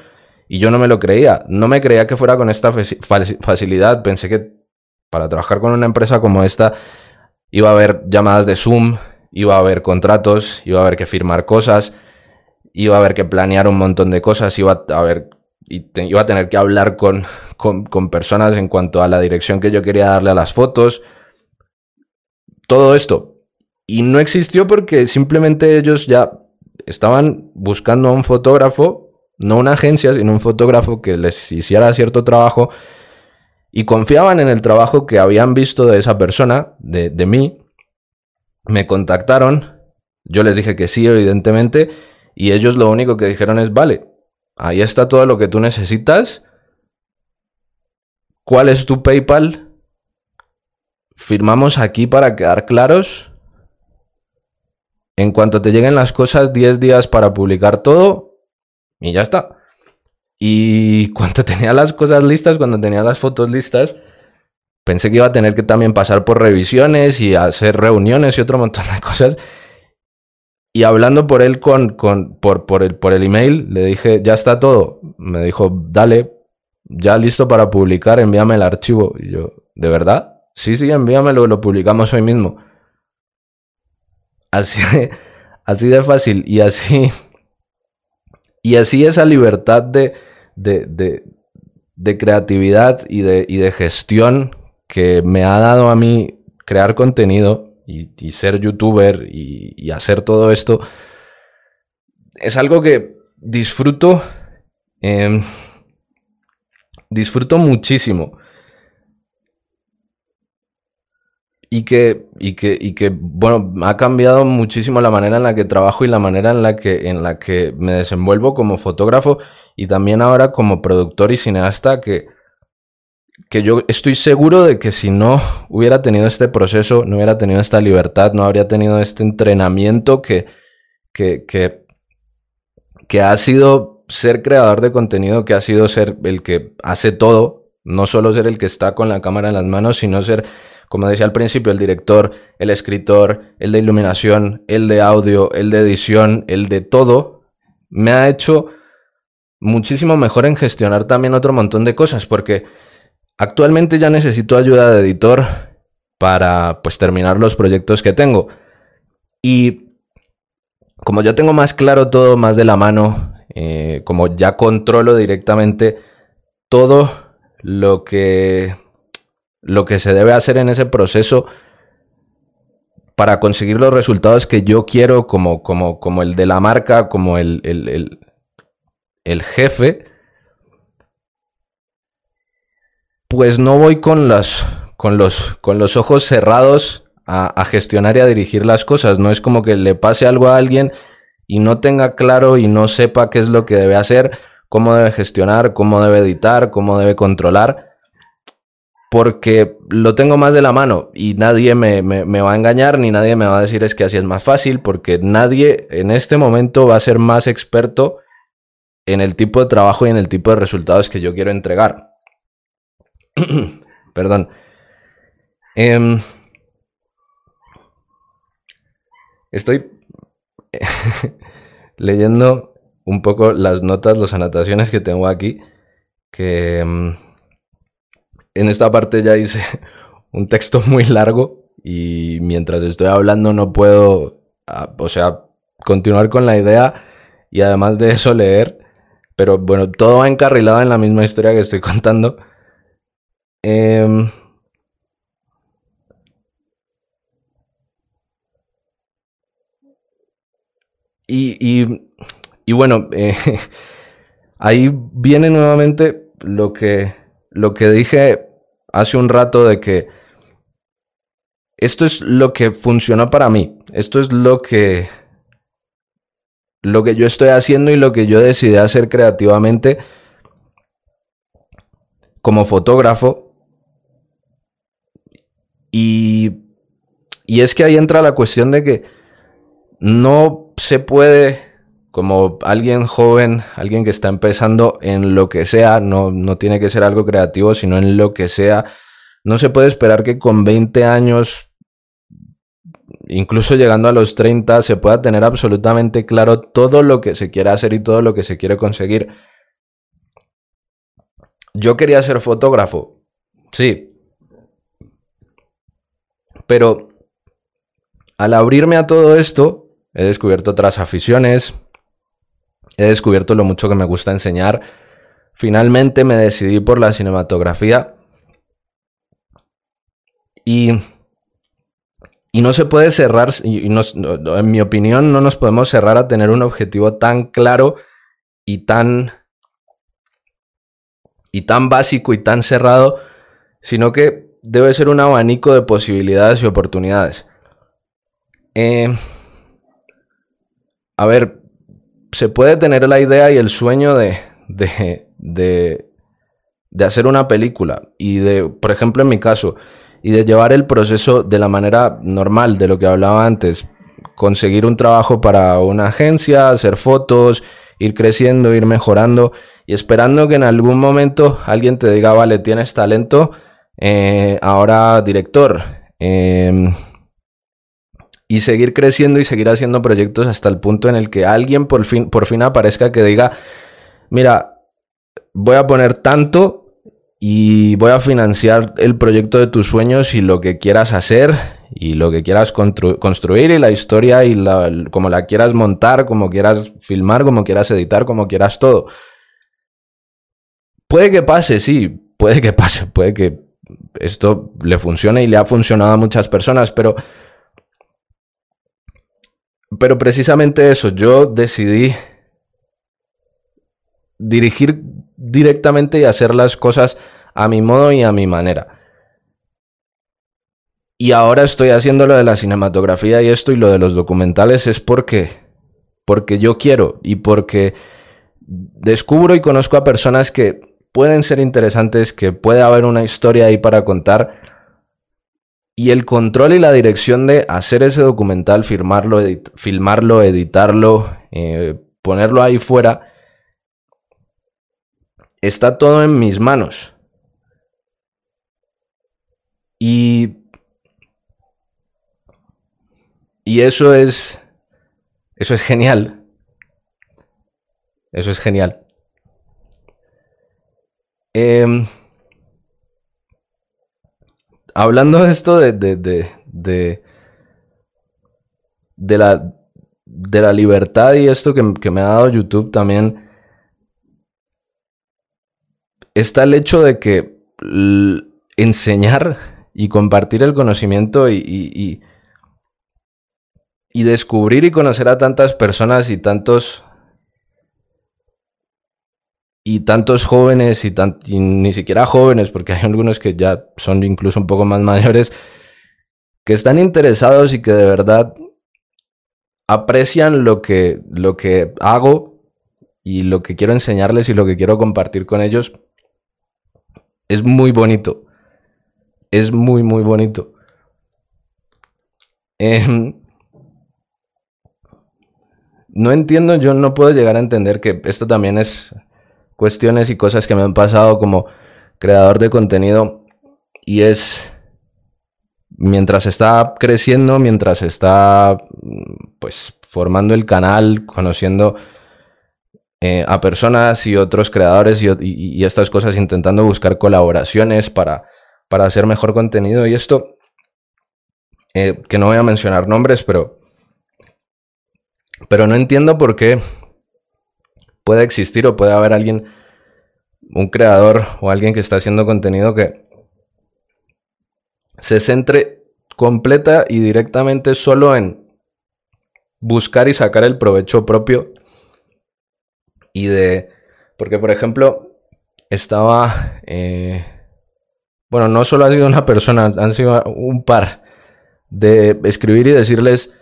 y yo no me lo creía. No me creía que fuera con esta facilidad. Pensé que para trabajar con una empresa como esta iba a haber llamadas de Zoom, iba a haber contratos, iba a haber que firmar cosas, iba a haber que planear un montón de cosas, iba a haber y iba a tener que hablar con, con personas en cuanto a la dirección que yo quería darle a las fotos. Todo esto, y no existió porque simplemente ellos ya estaban buscando a un fotógrafo, no una agencia, sino un fotógrafo que les hiciera cierto trabajo y confiaban en el trabajo que habían visto de esa persona, de, de mí. Me contactaron, yo les dije que sí, evidentemente, y ellos lo único que dijeron es, vale, ahí está todo lo que tú necesitas. ¿Cuál es tu PayPal? Firmamos aquí para quedar claros en cuanto te lleguen las cosas, 10 días para publicar todo y ya está. Y cuando tenía las cosas listas, cuando tenía las fotos listas, pensé que iba a tener que también pasar por revisiones y hacer reuniones y otro montón de cosas. Y hablando por él con, con por, por, el, por el email, le dije, ya está todo. Me dijo, dale, ya listo para publicar, envíame el archivo. Y yo, ¿de verdad? Sí, sí, envíamelo, lo publicamos hoy mismo. Así de, así de fácil y así. Y así esa libertad de, de, de, creatividad y de, y de gestión que me ha dado a mí crear contenido y, ser youtuber y, hacer todo esto, es algo que disfruto, em, disfruto muchísimo. y que, y que, y que, bueno, ha cambiado muchísimo la manera en la que trabajo y la manera en la que, en la que me desenvuelvo como fotógrafo y también ahora como productor y cineasta que, que yo estoy seguro de que si no hubiera tenido este proceso, no hubiera tenido esta libertad, no habría tenido este entrenamiento que, que, que, que ha sido ser creador de contenido, que ha sido ser el que hace todo, no solo ser el que está con la cámara en las manos, sino ser como decía al principio, el director, el escritor, el de iluminación, el de audio, el de edición, el de todo, me ha hecho muchísimo mejor en gestionar también otro montón de cosas, porque actualmente ya necesito ayuda de editor para pues terminar los proyectos que tengo. Y como ya tengo más claro todo, más de la mano, eh, como ya controlo directamente todo lo que lo que se debe hacer en ese proceso para conseguir los resultados que yo quiero como, como, como el de la marca, como el, el, el, jefe, pues no voy con, las, con, los, con los ojos cerrados a, gestionar y a dirigir las cosas. No es como que le pase algo a alguien y no tenga claro y no sepa qué es lo que debe hacer, cómo debe gestionar, cómo debe editar, cómo debe controlar porque lo tengo más de la mano y nadie me, va a engañar ni nadie me va a decir es que así es más fácil porque nadie en este momento va a ser más experto en el tipo de trabajo y en el tipo de resultados que yo quiero entregar. Perdón. Em, Estoy leyendo un poco las notas, las anotaciones que tengo aquí, que mm, en esta parte ya hice un texto muy largo y mientras estoy hablando no puedo, ah, o sea, continuar con la idea y además de eso leer, pero bueno, todo va encarrilado en la misma historia que estoy contando. Em, y, y, bueno, eh, ahí viene nuevamente lo que, lo que dije hace un rato de que esto es lo que funcionó para mí. Esto es lo que lo que yo estoy haciendo y lo que yo decidí hacer creativamente como fotógrafo. Y, y es que ahí entra la cuestión de que no se puede, como alguien joven, alguien que está empezando en lo que sea, no, no tiene que ser algo creativo, sino en lo que sea, no se puede esperar que con 20 años incluso llegando a los 30, se pueda tener absolutamente claro todo lo que se quiere hacer y todo lo que se quiere conseguir. Yo quería ser fotógrafo, sí. Pero al abrirme a todo esto, he descubierto otras aficiones, he descubierto lo mucho que me gusta enseñar. Finalmente me decidí por la cinematografía. Y y no se puede cerrar, en mi opinión, no nos podemos cerrar a tener un objetivo tan claro y tan, y tan básico y tan cerrado, sino que debe ser un abanico de posibilidades y oportunidades. Eh, a ver, se puede tener la idea y el sueño de, de, de, de hacer una película. Y de, por ejemplo, en mi caso, y de llevar el proceso de la manera normal de lo que hablaba antes. Conseguir un trabajo para una agencia, hacer fotos, ir creciendo, ir mejorando y esperando que en algún momento alguien te diga, vale, tienes talento, eh, ahora director. Em, y seguir creciendo y seguir haciendo proyectos hasta el punto en el que alguien por fin, por fin aparezca que diga, mira, voy a poner tanto y voy a financiar el proyecto de tus sueños y lo que quieras hacer y lo que quieras construir y la historia y la, como la quieras montar, como quieras filmar, como quieras editar, como quieras todo. Puede que pase, sí, puede que pase, puede que esto le funcione y le ha funcionado a muchas personas, pero pero precisamente eso, yo decidí dirigir directamente y hacer las cosas a mi modo y a mi manera. Y ahora estoy haciendo lo de la cinematografía y esto y lo de los documentales es porque porque yo quiero y porque descubro y conozco a personas que pueden ser interesantes, que puede haber una historia ahí para contar. Y el control y la dirección de hacer ese documental, firmarlo, filmarlo, editarlo, eh, ponerlo ahí fuera, está todo en mis manos. Y. Y eso es. Eso es genial. Eso es genial. Em, hablando de esto de, de, de, de, la, de la libertad y esto que, me ha dado YouTube también está el hecho de que enseñar y compartir el conocimiento y, y, descubrir y conocer a tantas personas y tantos y tantos jóvenes y, y, ni siquiera jóvenes, porque hay algunos que ya son incluso un poco más mayores, que están interesados y que de verdad aprecian lo que, lo que hago y lo que quiero enseñarles y lo que quiero compartir con ellos es muy bonito. Es muy, muy bonito. Em, no entiendo, yo no puedo llegar a entender que esto también es cuestiones y cosas que me han pasado como creador de contenido y es mientras está creciendo, mientras está pues formando el canal, conociendo eh, a personas y otros creadores y, estas cosas, intentando buscar colaboraciones para, para hacer mejor contenido. Y esto, eh, que no voy a mencionar nombres, pero, pero no entiendo por qué puede existir o puede haber alguien, un creador o alguien que está haciendo contenido que se centre completa y directamente solo en buscar y sacar el provecho propio y de... Porque, por ejemplo, estaba... Eh, bueno, no solo ha sido una persona, han sido un par de escribir y decirles,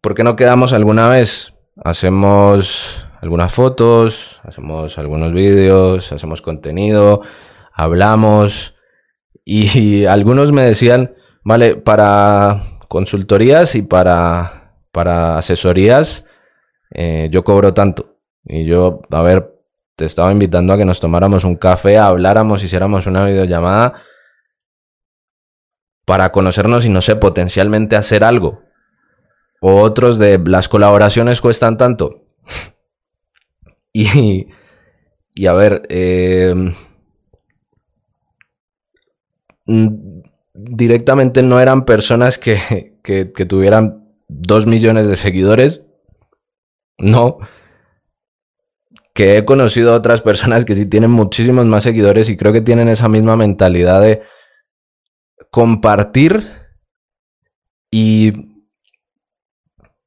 ¿por qué no quedamos alguna vez? Hacemos algunas fotos, hacemos algunos vídeos, hacemos contenido, hablamos, y algunos me decían, vale, para consultorías y para, para asesorías, eh, yo cobro tanto. Y yo, a ver, te estaba invitando a que nos tomáramos un café, habláramos, hiciéramos una videollamada para conocernos y no sé, potencialmente hacer algo. O otros de las colaboraciones cuestan tanto. y, y a ver, eh, Mm, directamente no eran personas que, que, tuvieran dos millones de seguidores. No. Que he conocido a otras personas que sí tienen muchísimos más seguidores y creo que tienen esa misma mentalidad de compartir y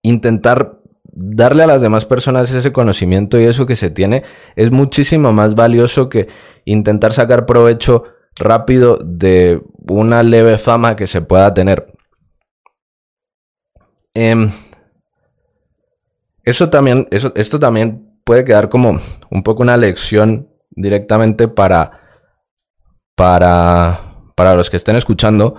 intentar darle a las demás personas ese conocimiento y eso que se tiene es muchísimo más valioso que intentar sacar provecho rápido de una leve fama que se pueda tener. Em, eso también, eso, esto también puede quedar como un poco una lección directamente para, para, para los que estén escuchando,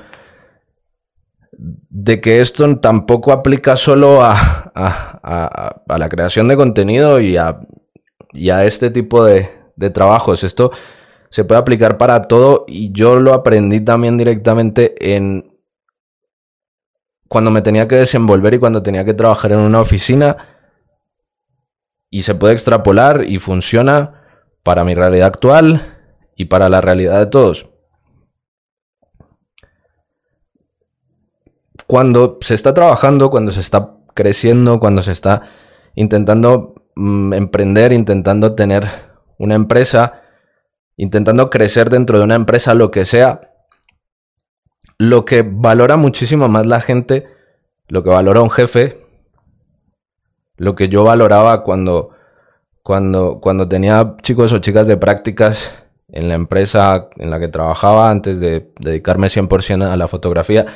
de que esto tampoco aplica solo a, a, la creación de contenido y a, y a este tipo de, de trabajos. Esto se puede aplicar para todo y yo lo aprendí también directamente en cuando me tenía que desenvolver y cuando tenía que trabajar en una oficina y se puede extrapolar y funciona para mi realidad actual y para la realidad de todos. Cuando se está trabajando, cuando se está creciendo, cuando se está intentando mm, emprender, intentando tener una empresa, intentando crecer dentro de una empresa, lo que sea, lo que valora muchísimo más la gente, lo que valora un jefe, lo que yo valoraba cuando, cuando, cuando tenía chicos o chicas de prácticas en la empresa en la que trabajaba antes de dedicarme 100% a la fotografía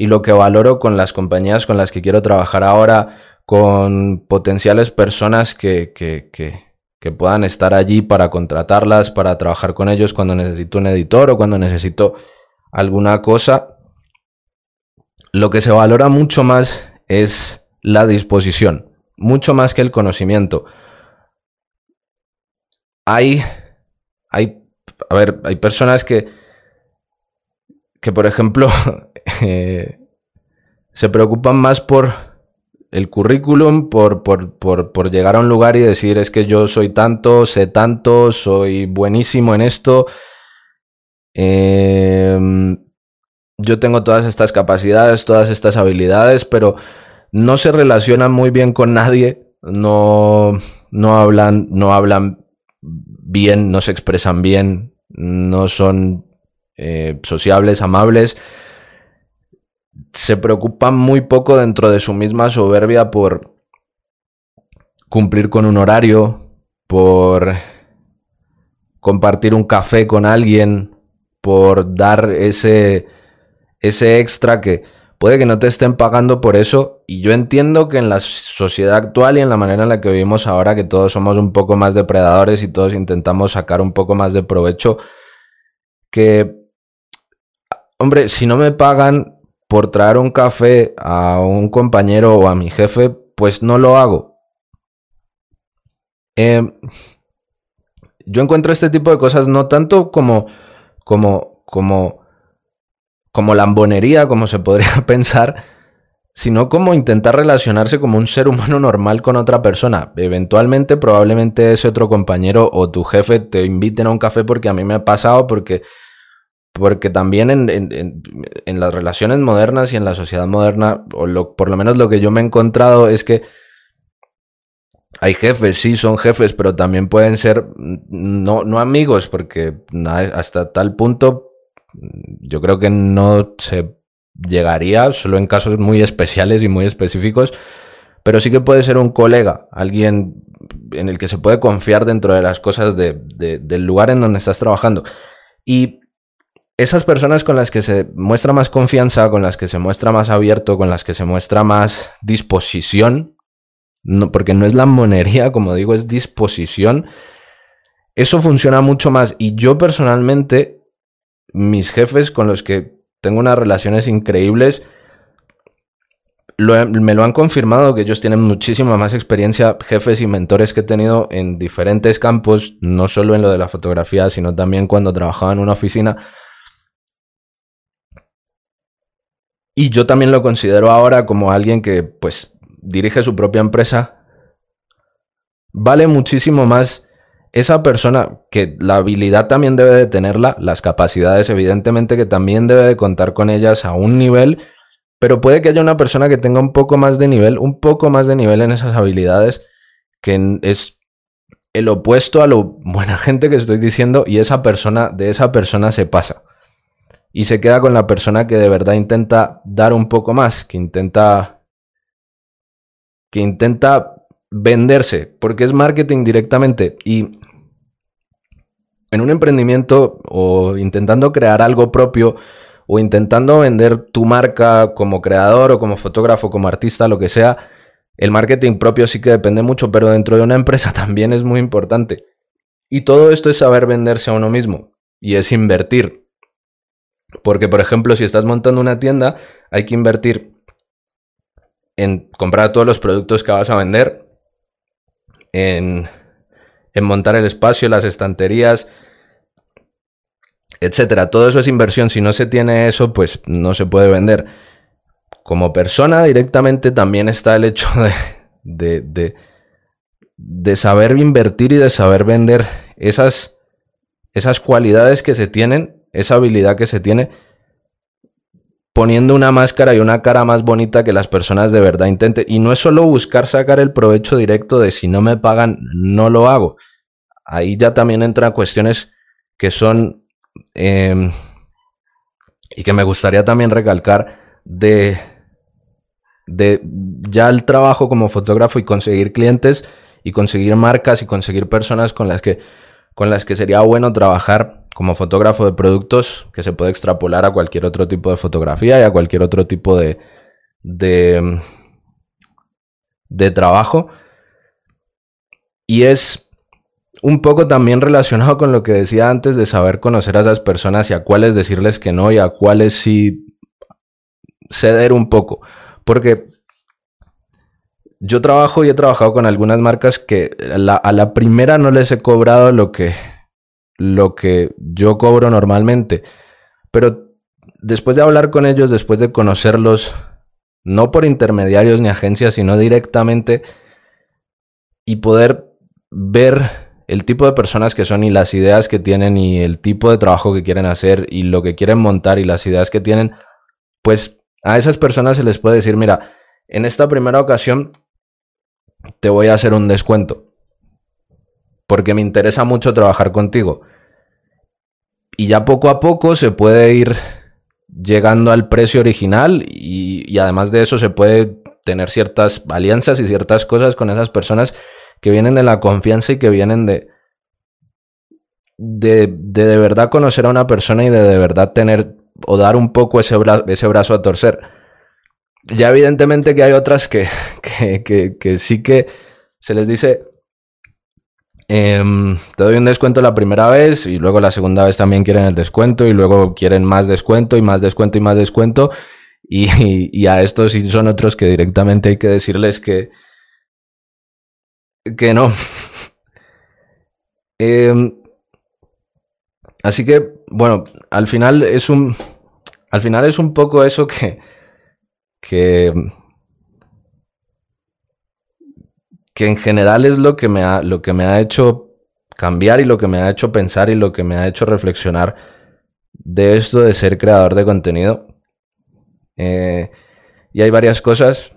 y lo que valoro con las compañías con las que quiero trabajar ahora, con potenciales personas que, que, que, que puedan estar allí para contratarlas, para trabajar con ellos cuando necesito un editor o cuando necesito alguna cosa. Lo que se valora mucho más es la disposición, mucho más que el conocimiento. Hay, hay, a ver, hay personas que, que por ejemplo, eh, se preocupan más por el currículum por, por, llegar a un lugar y decir es que yo soy tanto, sé tanto, soy buenísimo en esto. Em, yo tengo todas estas capacidades, todas estas habilidades, pero no se relacionan muy bien con nadie, no, no, hablan, no hablan bien, no se expresan bien, no son eh, sociables, amables se preocupan muy poco dentro de su misma soberbia por cumplir con un horario, por compartir un café con alguien, por dar ese, ese extra que puede que no te estén pagando por eso. Y yo entiendo que en la sociedad actual y en la manera en la que vivimos ahora, que todos somos un poco más depredadores y todos intentamos sacar un poco más de provecho, que, hombre, si no me pagan, por traer un café a un compañero o a mi jefe, pues no lo hago. Em, yo encuentro este tipo de cosas no tanto como, como, como como lambonería, como se podría pensar, sino como intentar relacionarse como un ser humano normal con otra persona. Eventualmente, probablemente ese otro compañero o tu jefe te inviten a un café porque a mí me ha pasado, porque, porque también en, las relaciones modernas y en la sociedad moderna, o por lo menos lo que yo me he encontrado es que hay jefes, sí, son jefes, pero también pueden ser no, no amigos, porque hasta tal punto yo creo que no se llegaría, solo en casos muy especiales y muy específicos, pero sí que puede ser un colega, alguien en el que se puede confiar dentro de las cosas del lugar en donde estás trabajando. Y esas personas con las que se muestra más confianza, con las que se muestra más abierto, con las que se muestra más disposición, no, porque no es la monería, como digo, es disposición. Eso funciona mucho más. Y yo personalmente, mis jefes con los que tengo unas relaciones increíbles, me lo han confirmado que ellos tienen muchísima más experiencia, jefes y mentores que he tenido en diferentes campos, no solo en lo de la fotografía, sino también cuando trabajaba en una oficina. Y yo también lo considero ahora como alguien que pues dirige su propia empresa, vale muchísimo más esa persona que la habilidad también debe de tenerla, las capacidades evidentemente que también debe de contar con ellas a un nivel, pero puede que haya una persona que tenga un poco más de nivel, un poco más de nivel en esas habilidades, que es el opuesto a lo buena gente que estoy diciendo y esa persona, de esa persona se pasa. Y se queda con la persona que de verdad intenta dar un poco más, que intenta que intenta venderse, porque es marketing directamente. Y en un emprendimiento o intentando crear algo propio o intentando vender tu marca como creador o como fotógrafo, como artista, lo que sea, el marketing propio sí que depende mucho, pero dentro de una empresa también es muy importante. Y todo esto es saber venderse a uno mismo y es invertir. Porque, por ejemplo, si estás montando una tienda, hay que invertir en comprar todos los productos que vas a vender, en, montar el espacio, las estanterías, etcétera. Todo eso es inversión. Si no se tiene eso, pues no se puede vender. Como persona directamente también está el hecho de, de, de, saber invertir y de saber vender esas, esas cualidades que se tienen, esa habilidad que se tiene poniendo una máscara y una cara más bonita que las personas de verdad intenten. Y no es solo buscar sacar el provecho directo de si no me pagan, no lo hago. Ahí ya también entran cuestiones que son... Em, y que me gustaría también recalcar de, de ya el trabajo como fotógrafo y conseguir clientes y conseguir marcas y conseguir personas con las que, con las que sería bueno trabajar como fotógrafo de productos que se puede extrapolar a cualquier otro tipo de fotografía y a cualquier otro tipo de, de, de trabajo. Y es un poco también relacionado con lo que decía antes de saber conocer a esas personas y a cuáles decirles que no y a cuáles sí ceder un poco. Porque yo trabajo y he trabajado con algunas marcas que a la primera no les he cobrado lo que lo que yo cobro normalmente. Pero después de hablar con ellos, después de conocerlos, no por intermediarios ni agencias, sino directamente, y poder ver el tipo de personas que son y las ideas que tienen y el tipo de trabajo que quieren hacer y lo que quieren montar y las ideas que tienen, pues a esas personas se les puede decir, mira, en esta primera ocasión te voy a hacer un descuento porque me interesa mucho trabajar contigo. Y ya poco a poco se puede ir llegando al precio original y, además de eso se puede tener ciertas alianzas y ciertas cosas con esas personas que vienen de la confianza y que vienen de de, de, verdad conocer a una persona y de de verdad tener o dar un poco ese, ese brazo a torcer. Ya evidentemente que hay otras que, que, que sí que se les dice, Em, te doy un descuento la primera vez y luego la segunda vez también quieren el descuento y luego quieren más descuento y más descuento y más descuento. Y, a estos sí son otros que directamente hay que decirles que, que no. Em, así que, bueno, al final es un... al final es un poco eso que, que, que en general es lo que, me ha, lo que me ha hecho cambiar y lo que me ha hecho pensar y lo que me ha hecho reflexionar de esto de ser creador de contenido. Eh, y hay varias cosas.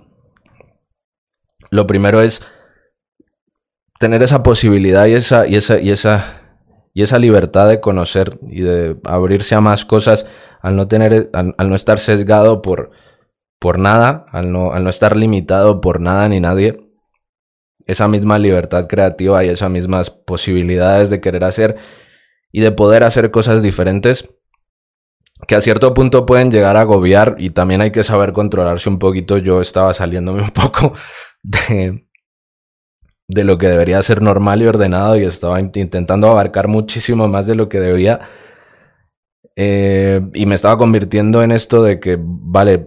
Lo primero es tener esa posibilidad y esa, y esa, y esa, y esa libertad de conocer y de abrirse a más cosas al no tener, al, no estar sesgado por, por nada, al no, al no estar limitado por nada ni nadie. Esa misma libertad creativa y esas mismas posibilidades de querer hacer y de poder hacer cosas diferentes que a cierto punto pueden llegar a agobiar y también hay que saber controlarse un poquito. Yo estaba saliéndome un poco de, de lo que debería ser normal y ordenado y estaba intentando abarcar muchísimo más de lo que debía. Eh, y me estaba convirtiendo en esto de que, vale,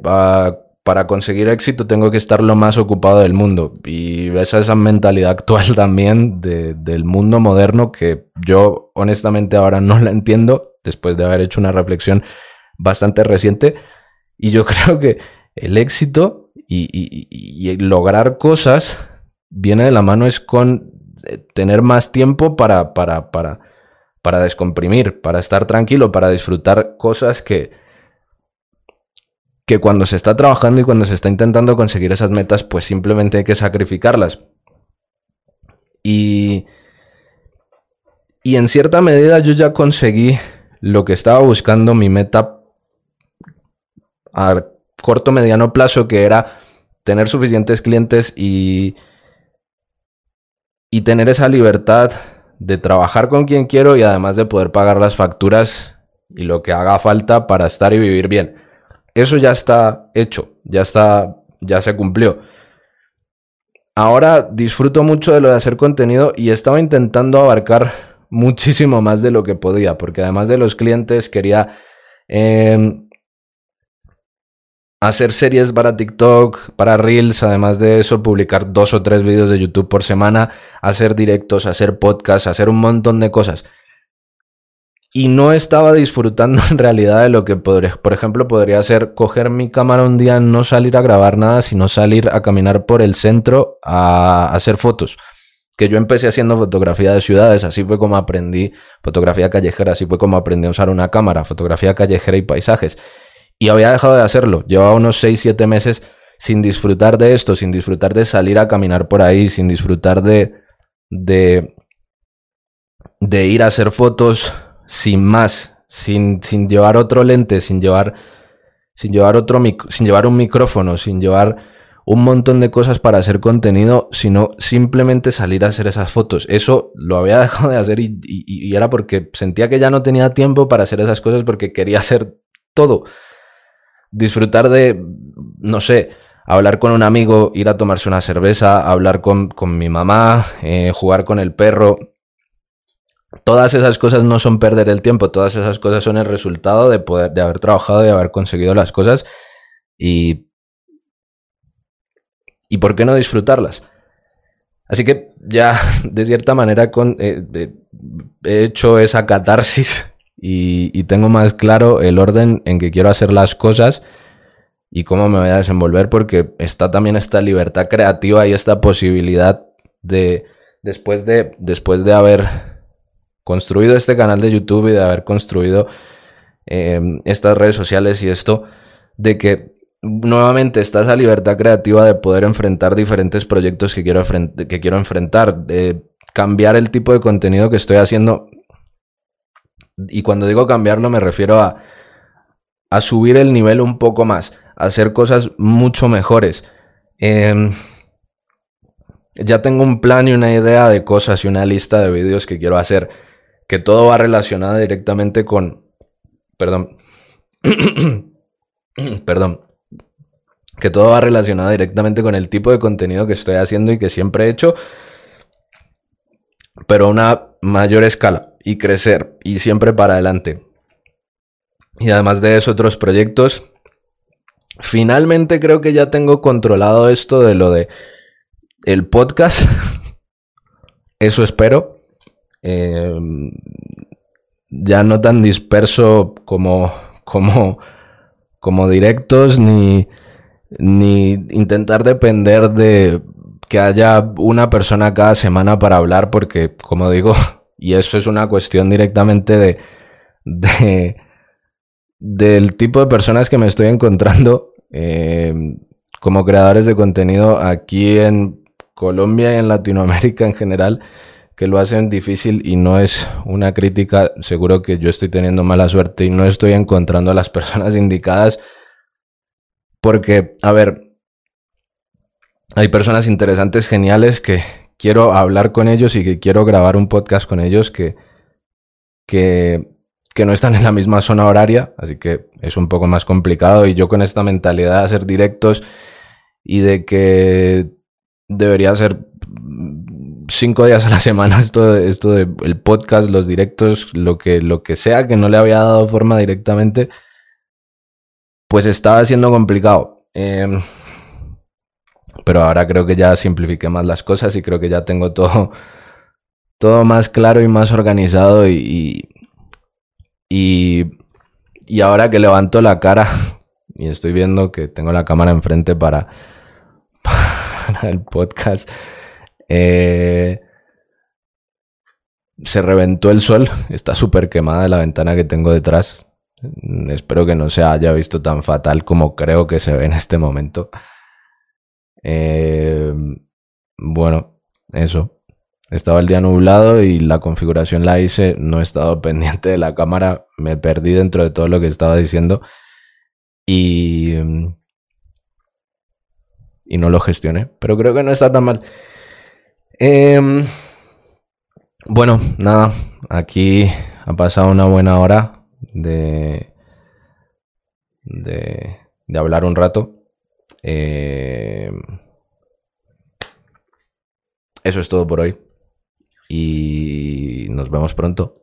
para conseguir éxito tengo que estar lo más ocupado del mundo. Y esa esa mentalidad actual también del mundo moderno que yo honestamente ahora no la entiendo después de haber hecho una reflexión bastante reciente. Y yo creo que el éxito y lograr cosas viene de la mano es con eh, tener más tiempo para, para, para, para descomprimir, para estar tranquilo, para disfrutar cosas que, que cuando se está trabajando y cuando se está intentando conseguir esas metas, pues simplemente hay que sacrificarlas. Y, y en cierta medida yo ya conseguí lo que estaba buscando, mi meta a corto mediano plazo, que era tener suficientes clientes y y tener esa libertad de trabajar con quien quiero y además de poder pagar las facturas y lo que haga falta para estar y vivir bien. Eso ya está hecho, ya está, ya se cumplió. Ahora disfruto mucho de lo de hacer contenido y estaba intentando abarcar muchísimo más de lo que podía, porque además de los clientes quería em, hacer series para TikTok, para Reels, además de eso, publicar dos o tres vídeos de YouTube por semana, hacer directos, hacer podcasts, hacer un montón de cosas. Y no estaba disfrutando en realidad de lo que, podría, por ejemplo, podría ser coger mi cámara un día, no salir a grabar nada, sino salir a caminar por el centro a hacer fotos. Que yo empecé haciendo fotografía de ciudades, así fue como aprendí fotografía callejera, así fue como aprendí a usar una cámara, fotografía callejera y paisajes. Y había dejado de hacerlo. Llevaba unos 6, 7 meses sin disfrutar de esto, sin disfrutar de salir a caminar por ahí, sin disfrutar de, de, de ir a hacer fotos sin más, sin, sin llevar otro lente, sin llevar, sin llevar otro, sin llevar un micrófono, sin llevar un montón de cosas para hacer contenido, sino simplemente salir a hacer esas fotos. Eso lo había dejado de hacer y, era porque sentía que ya no tenía tiempo para hacer esas cosas porque quería hacer todo disfrutar de, no sé, hablar con un amigo, ir a tomarse una cerveza, hablar con, mi mamá, eh, jugar con el perro. Todas esas cosas no son perder el tiempo, todas esas cosas son el resultado de poder, de haber trabajado y haber conseguido las cosas y, y por qué no disfrutarlas. Así que ya de cierta manera con, eh, he hecho esa catarsis y, tengo más claro el orden en que quiero hacer las cosas y cómo me voy a desenvolver porque está también esta libertad creativa y esta posibilidad de después de después de haber construido este canal de YouTube y de haber construido em, estas redes sociales y esto de que nuevamente está esa libertad creativa de poder enfrentar diferentes proyectos que quiero, que quiero enfrentar, de cambiar el tipo de contenido que estoy haciendo y cuando digo cambiarlo me refiero a, a subir el nivel un poco más, hacer cosas mucho mejores. Em, ya tengo un plan y una idea de cosas y una lista de vídeos que quiero hacer, que todo va relacionado directamente con... Perdón. Perdón. Que todo va relacionado directamente con el tipo de contenido que estoy haciendo y que siempre he hecho, pero a una mayor escala y crecer y siempre para adelante. Y además de eso, otros proyectos. Finalmente creo que ya tengo controlado esto de lo de el podcast. Eso espero. Em, ya no tan disperso como, como, como directos ni, ni intentar depender de que haya una persona cada semana para hablar, porque, como digo, y eso es una cuestión directamente de, de del tipo de personas que me estoy encontrando eh, como creadores de contenido aquí en Colombia y en Latinoamérica en general, que lo hacen difícil y no es una crítica, seguro que yo estoy teniendo mala suerte y no estoy encontrando a las personas indicadas, porque, a ver, hay personas interesantes, geniales, que quiero hablar con ellos y que quiero grabar un podcast con ellos que, que, que no están en la misma zona horaria, así que es un poco más complicado. Y yo con esta mentalidad de hacer directos y de que debería ser cinco días a la semana esto, esto de el podcast, los directos, lo que, lo que sea que no le había dado forma directamente, pues estaba siendo complicado. Em, pero ahora creo que ya simplifiqué más las cosas y creo que ya tengo todo, todo más claro y más organizado y, y, y ahora que levanto la cara y estoy viendo que tengo la cámara enfrente para, para el podcast, eh, se reventó el sol, está súper quemada la ventana que tengo detrás. Espero que no se haya visto tan fatal como creo que se ve en este momento. Eh, bueno, eso. Estaba el día nublado y la configuración la hice. No he estado pendiente de la cámara. Me perdí dentro de todo lo que estaba diciendo. Y. Y no lo gestioné. Pero creo que no está tan mal. Em, bueno, nada. Aquí ha pasado una buena hora de. de, de hablar un rato. Eh, eso es todo por hoy. Y nos vemos pronto.